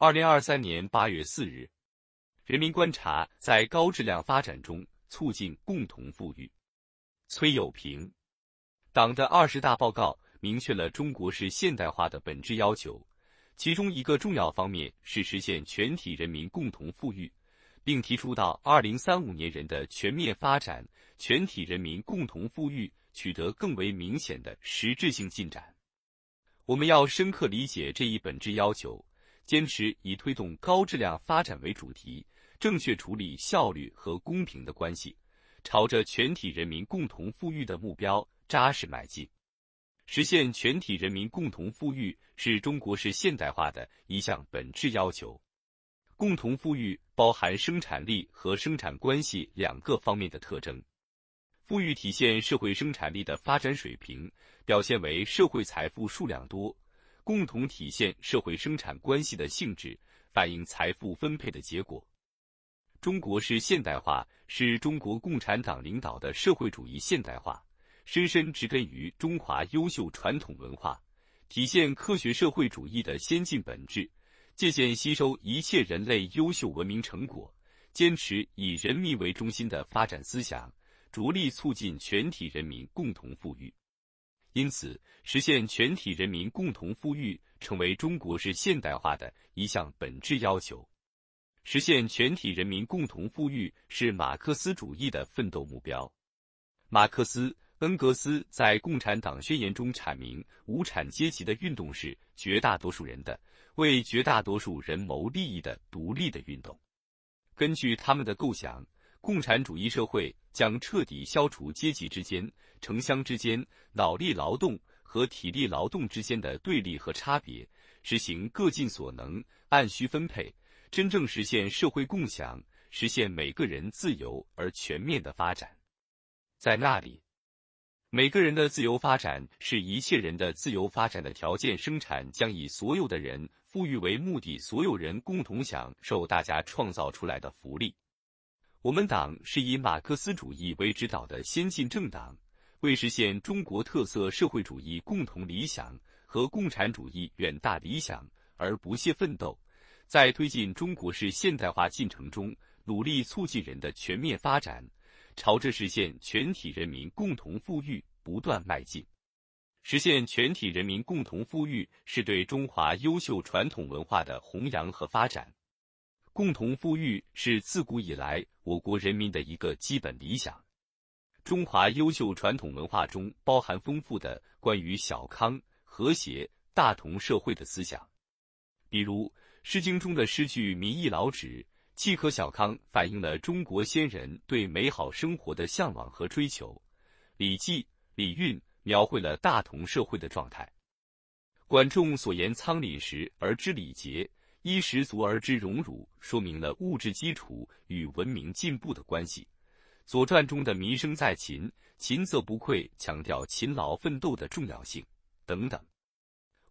二零二三年八月四日，人民观察在高质量发展中促进共同富裕。崔友平，党的二十大报告明确了中国式现代化的本质要求，其中一个重要方面是实现全体人民共同富裕，并提出到二零三五年人的全面发展，全体人民共同富裕取得更为明显的实质性进展。我们要深刻理解这一本质要求，坚持以推动高质量发展为主题，正确处理效率和公平的关系。朝着全体人民共同富裕的目标扎实迈进，实现全体人民共同富裕是中国式现代化的一项本质要求。共同富裕包含生产力和生产关系两个方面的特征。富裕体现社会生产力的发展水平，表现为社会财富数量多；共同体现社会生产关系的性质，反映财富分配的结果。中国式现代化是中国共产党领导的社会主义现代化，深深植根于中华优秀传统文化，体现科学社会主义的先进本质，借鉴吸收一切人类优秀文明成果，坚持以人民为中心的发展思想，着力促进全体人民共同富裕。因此，实现全体人民共同富裕成为中国式现代化的一项本质要求。实现全体人民共同富裕是马克思主义的奋斗目标。马克思、恩格斯在《共产党宣言》中阐明，无产阶级的运动是绝大多数人的、为绝大多数人谋利益的独立的运动。根据他们的构想，共产主义社会将彻底消除阶级之间、城乡之间、脑力劳动和体力劳动之间的对立和差别，实行各尽所能、按需分配。真正实现社会共享，实现每个人自由而全面的发展，在那里，每个人的自由发展是一切人的自由发展的条件。生产将以所有的人富裕为目的，所有人共同享受大家创造出来的福利。我们党是以马克思主义为指导的先进政党，为实现中国特色社会主义共同理想和共产主义远大理想而不懈奋斗。在推进中国式现代化进程中，努力促进人的全面发展，朝着实现全体人民共同富裕不断迈进。实现全体人民共同富裕，是对中华优秀传统文化的弘扬和发展。共同富裕是自古以来我国人民的一个基本理想。中华优秀传统文化中包含丰富的关于小康、和谐、大同社会的思想，比如。《诗经》中的诗句“民亦劳止，契可小康”，反映了中国先人对美好生活的向往和追求；《礼记·礼运》描绘了大同社会的状态。管仲所言“仓廪实而知礼节，衣食足而知荣辱”，说明了物质基础与文明进步的关系。《左传》中的“民生在勤，勤则不匮”，强调勤劳奋斗的重要性，等等。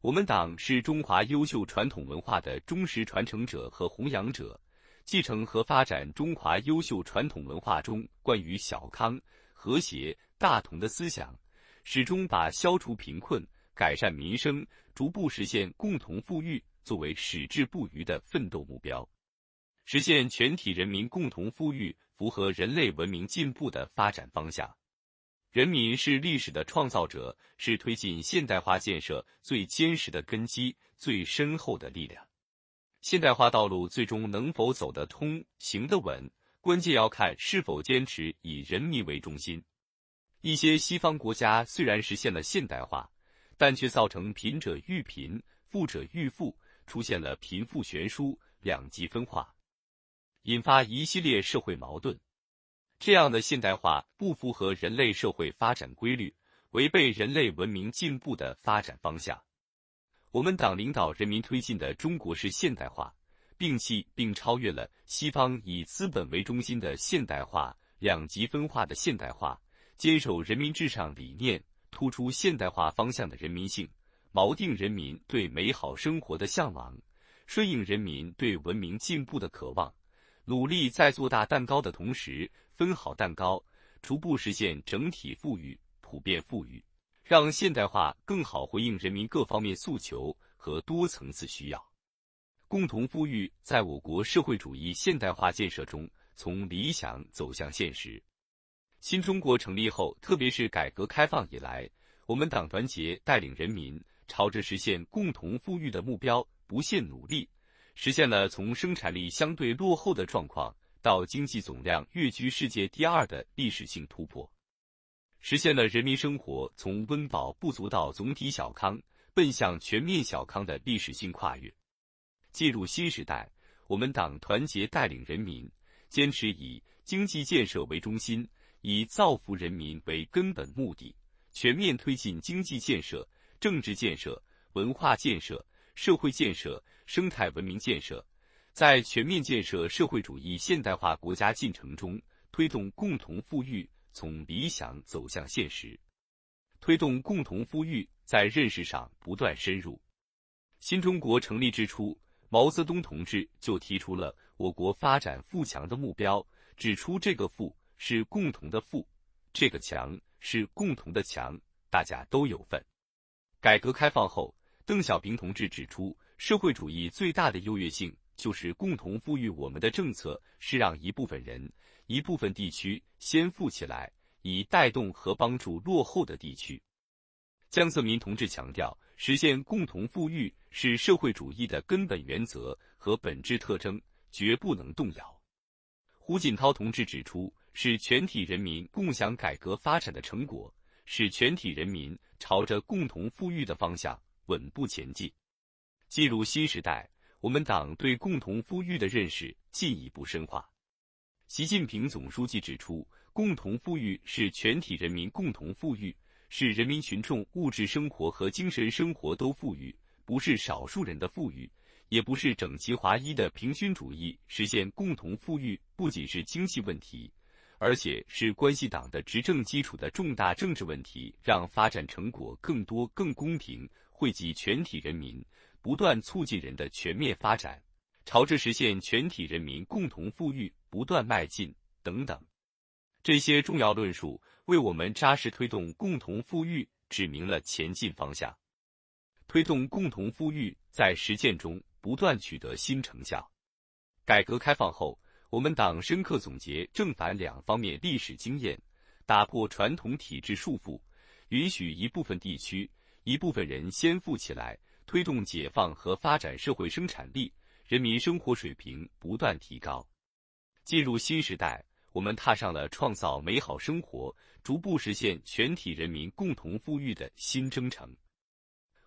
我们党是中华优秀传统文化的忠实传承者和弘扬者，继承和发展中华优秀传统文化中关于小康、和谐、大同的思想，始终把消除贫困、改善民生、逐步实现共同富裕作为矢志不渝的奋斗目标，实现全体人民共同富裕，符合人类文明进步的发展方向。人民是历史的创造者，是推进现代化建设最坚实的根基、最深厚的力量。现代化道路最终能否走得通、行得稳，关键要看是否坚持以人民为中心。一些西方国家虽然实现了现代化，但却造成贫者愈贫、富者愈富，出现了贫富悬殊、两极分化，引发一系列社会矛盾。这样的现代化不符合人类社会发展规律，违背人类文明进步的发展方向。我们党领导人民推进的中国式现代化，摒弃并超越了西方以资本为中心的现代化、两极分化的现代化，坚守人民至上理念，突出现代化方向的人民性，锚定人民对美好生活的向往，顺应人民对文明进步的渴望。努力在做大蛋糕的同时，分好蛋糕，逐步实现整体富裕、普遍富裕，让现代化更好回应人民各方面诉求和多层次需要。共同富裕在我国社会主义现代化建设中从理想走向现实。新中国成立后，特别是改革开放以来，我们党团结带领人民朝着实现共同富裕的目标不懈努力，实现了从生产力相对落后的状况到经济总量跃居世界第二的历史性突破，实现了人民生活从温饱不足到总体小康。奔向全面小康的历史性跨越，进入新时代，我们党团结带领人民，坚持以经济建设为中心，以造福人民为根本目的，全面推进经济建设、政治建设、文化建设、社会建设、生态文明建设，在全面建设社会主义现代化国家进程中，推动共同富裕从理想走向现实，推动共同富裕。在认识上不断深入。新中国成立之初，毛泽东同志就提出了我国发展富强的目标，指出这个富是共同的富，这个强是共同的强，大家都有份。改革开放后，邓小平同志指出，社会主义最大的优越性就是共同富裕。我们的政策是让一部分人、一部分地区先富起来，以带动和帮助落后的地区。江泽民同志强调，实现共同富裕是社会主义的根本原则和本质特征，绝不能动摇。胡锦涛同志指出，是全体人民共享改革发展的成果，使全体人民朝着共同富裕的方向稳步前进。进入新时代，我们党对共同富裕的认识进一步深化。习近平总书记指出，共同富裕是全体人民共同富裕。是人民群众物质生活和精神生活都富裕，不是少数人的富裕，也不是整齐划一的平均主义。实现共同富裕不仅是经济问题，而且是关系党的执政基础的重大政治问题。让发展成果更多、更公平，惠及全体人民，不断促进人的全面发展，朝着实现全体人民共同富裕不断迈进，等等。这些重要论述为我们扎实推动共同富裕指明了前进方向，推动共同富裕在实践中不断取得新成效。改革开放后，我们党深刻总结正反两方面历史经验，打破传统体制束缚，允许一部分地区、一部分人先富起来，推动解放和发展社会生产力，人民生活水平不断提高，进入新时代。我们踏上了创造美好生活、逐步实现全体人民共同富裕的新征程。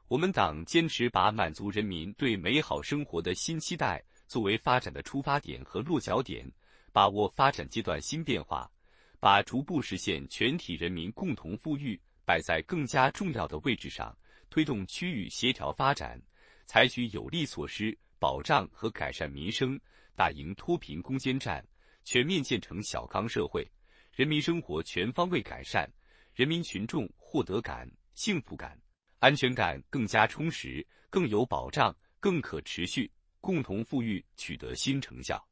我们党坚持把满足人民对美好生活的新期待作为发展的出发点和落脚点，把握发展阶段新变化，把逐步实现全体人民共同富裕摆在更加重要的位置上，推动区域协调发展，采取有力措施保障和改善民生，打赢脱贫攻坚战。全面建成小康社会，人民生活全方位改善，人民群众获得感、幸福感、安全感更加充实、更有保障、更可持续，共同富裕取得新成效，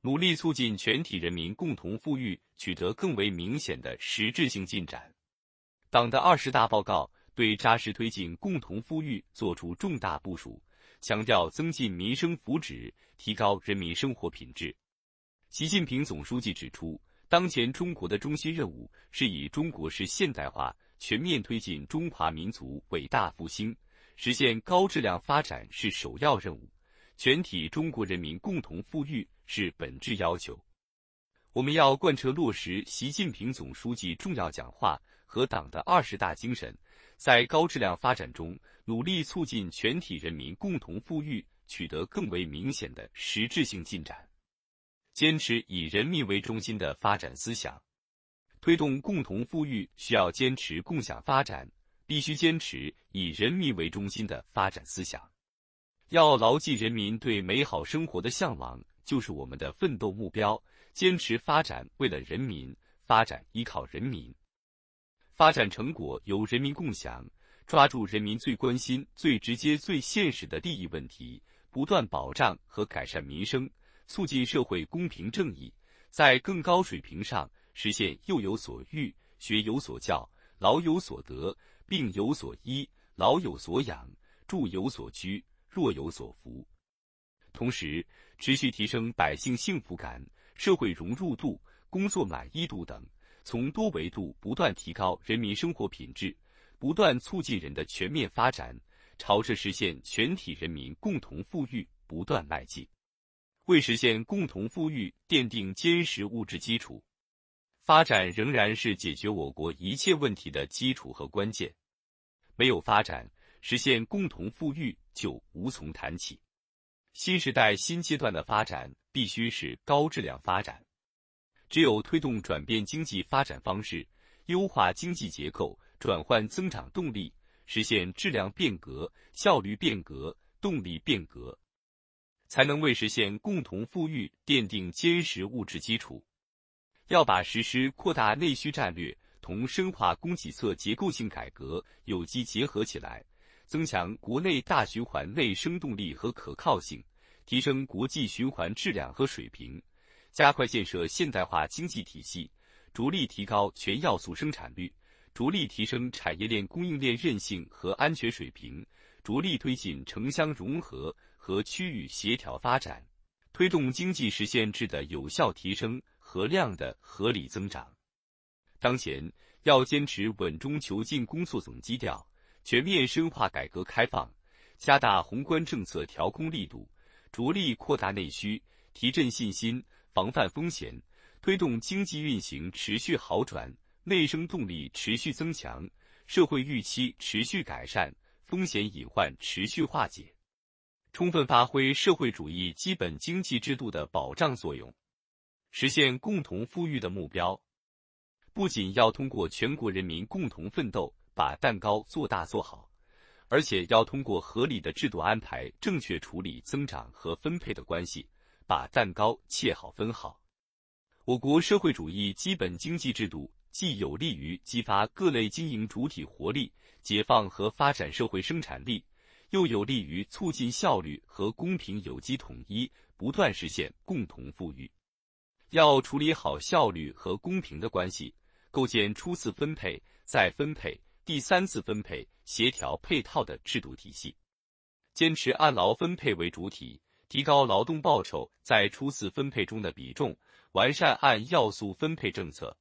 努力促进全体人民共同富裕取得更为明显的实质性进展。党的二十大报告对扎实推进共同富裕作出重大部署，强调增进民生福祉，提高人民生活品质。习近平总书记指出，当前中国的中心任务是以中国式现代化全面推进中华民族伟大复兴，实现高质量发展是首要任务，全体中国人民共同富裕是本质要求。我们要贯彻落实习近平总书记重要讲话和党的二十大精神，在高质量发展中努力促进全体人民共同富裕取得更为明显的实质性进展。坚持以人民为中心的发展思想，推动共同富裕需要坚持共享发展，必须坚持以人民为中心的发展思想。要牢记人民对美好生活的向往就是我们的奋斗目标，坚持发展为了人民，发展依靠人民，发展成果由人民共享，抓住人民最关心、最直接、最现实的利益问题，不断保障和改善民生。促进社会公平正义，在更高水平上实现幼有所育、学有所教、老有所得、病有所医、老有所养、住有所居、若有所扶。同时，持续提升百姓幸福感、社会融入度、工作满意度等，从多维度不断提高人民生活品质，不断促进人的全面发展，朝着实现全体人民共同富裕不断迈进。为实现共同富裕奠定坚实物质基础，发展仍然是解决我国一切问题的基础和关键。没有发展，实现共同富裕就无从谈起。新时代新阶段的发展必须是高质量发展，只有推动转变经济发展方式，优化经济结构，转换增长动力，实现质量变革、效率变革、动力变革，才能为实现共同富裕奠定坚实物质基础。要把实施扩大内需战略同深化供给侧结构性改革有机结合起来。增强国内大循环内生动力和可靠性，提升国际循环质量和水平，加快建设现代化经济体系，着力提高全要素生产率，着力提升产业链供应链韧性和安全水平，着力推进城乡融合和区域协调发展，推动经济实现质的有效提升和量的合理增长。当前要坚持稳中求进工作总基调。全面深化改革开放，加大宏观政策调控力度，着力扩大内需，提振信心，防范风险，推动经济运行持续好转，内生动力持续增强，社会预期持续改善，风险隐患持续化解，充分发挥社会主义基本经济制度的保障作用，实现共同富裕的目标，不仅要通过全国人民共同奋斗。把蛋糕做大做好，而且要通过合理的制度安排，正确处理增长和分配的关系，把蛋糕切好分好。我国社会主义基本经济制度既有利于激发各类经营主体活力，解放和发展社会生产力，又有利于促进效率和公平有机统一，不断实现共同富裕。要处理好效率和公平的关系，构建初次分配、再分配。第三次分配协调配套的制度体系，坚持按劳分配为主体，提高劳动报酬在初次分配中的比重，完善按要素分配政策，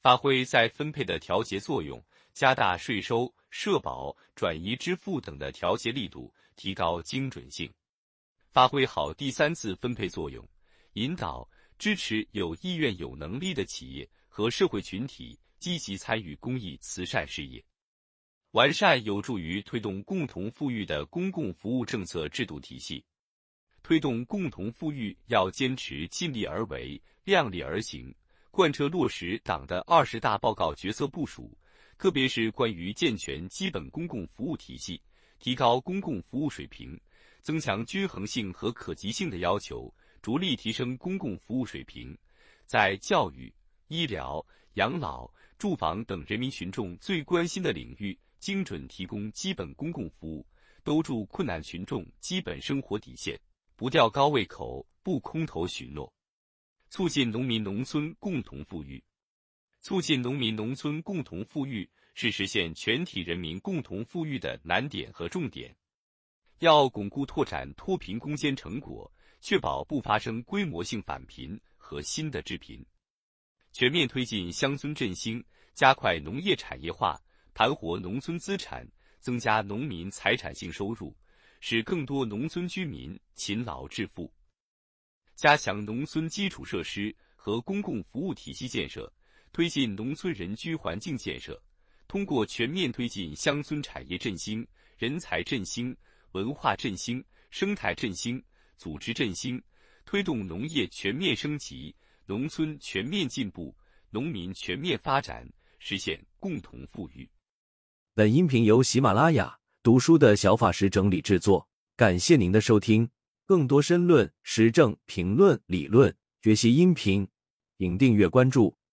发挥再分配的调节作用，加大税收、社保、转移支付等的调节力度，提高精准性，发挥好第三次分配作用，引导支持有意愿、有能力的企业和社会群体。积极参与公益慈善事业，完善有助于推动共同富裕的公共服务政策制度体系。推动共同富裕要坚持尽力而为、量力而行，贯彻落实党的二十大报告决策部署，特别是关于健全基本公共服务体系、提高公共服务水平、增强均衡性和可及性的要求，着力提升公共服务水平，在教育、医疗、养老。住房等人民群众最关心的领域，精准提供基本公共服务，兜住困难群众基本生活底线，不吊高胃口，不空头许诺，促进农民农村共同富裕。促进农民农村共同富裕是实现全体人民共同富裕的难点和重点。要巩固拓展脱贫攻坚成果，确保不发生规模性返贫和新的致贫。全面推进乡村振兴，加快农业产业化，盘活农村资产，增加农民财产性收入，使更多农村居民勤劳致富。加强农村基础设施和公共服务体系建设，推进农村人居环境建设。通过全面推进乡村产业振兴、人才振兴、文化振兴、生态振兴、组织振兴，推动农业全面升级。农村全面进步，农民全面发展，实现共同富裕。本音频由喜马拉雅读书的小法师整理制作，感谢您的收听。更多深论、时政评论、理论学习音频，请订阅关注。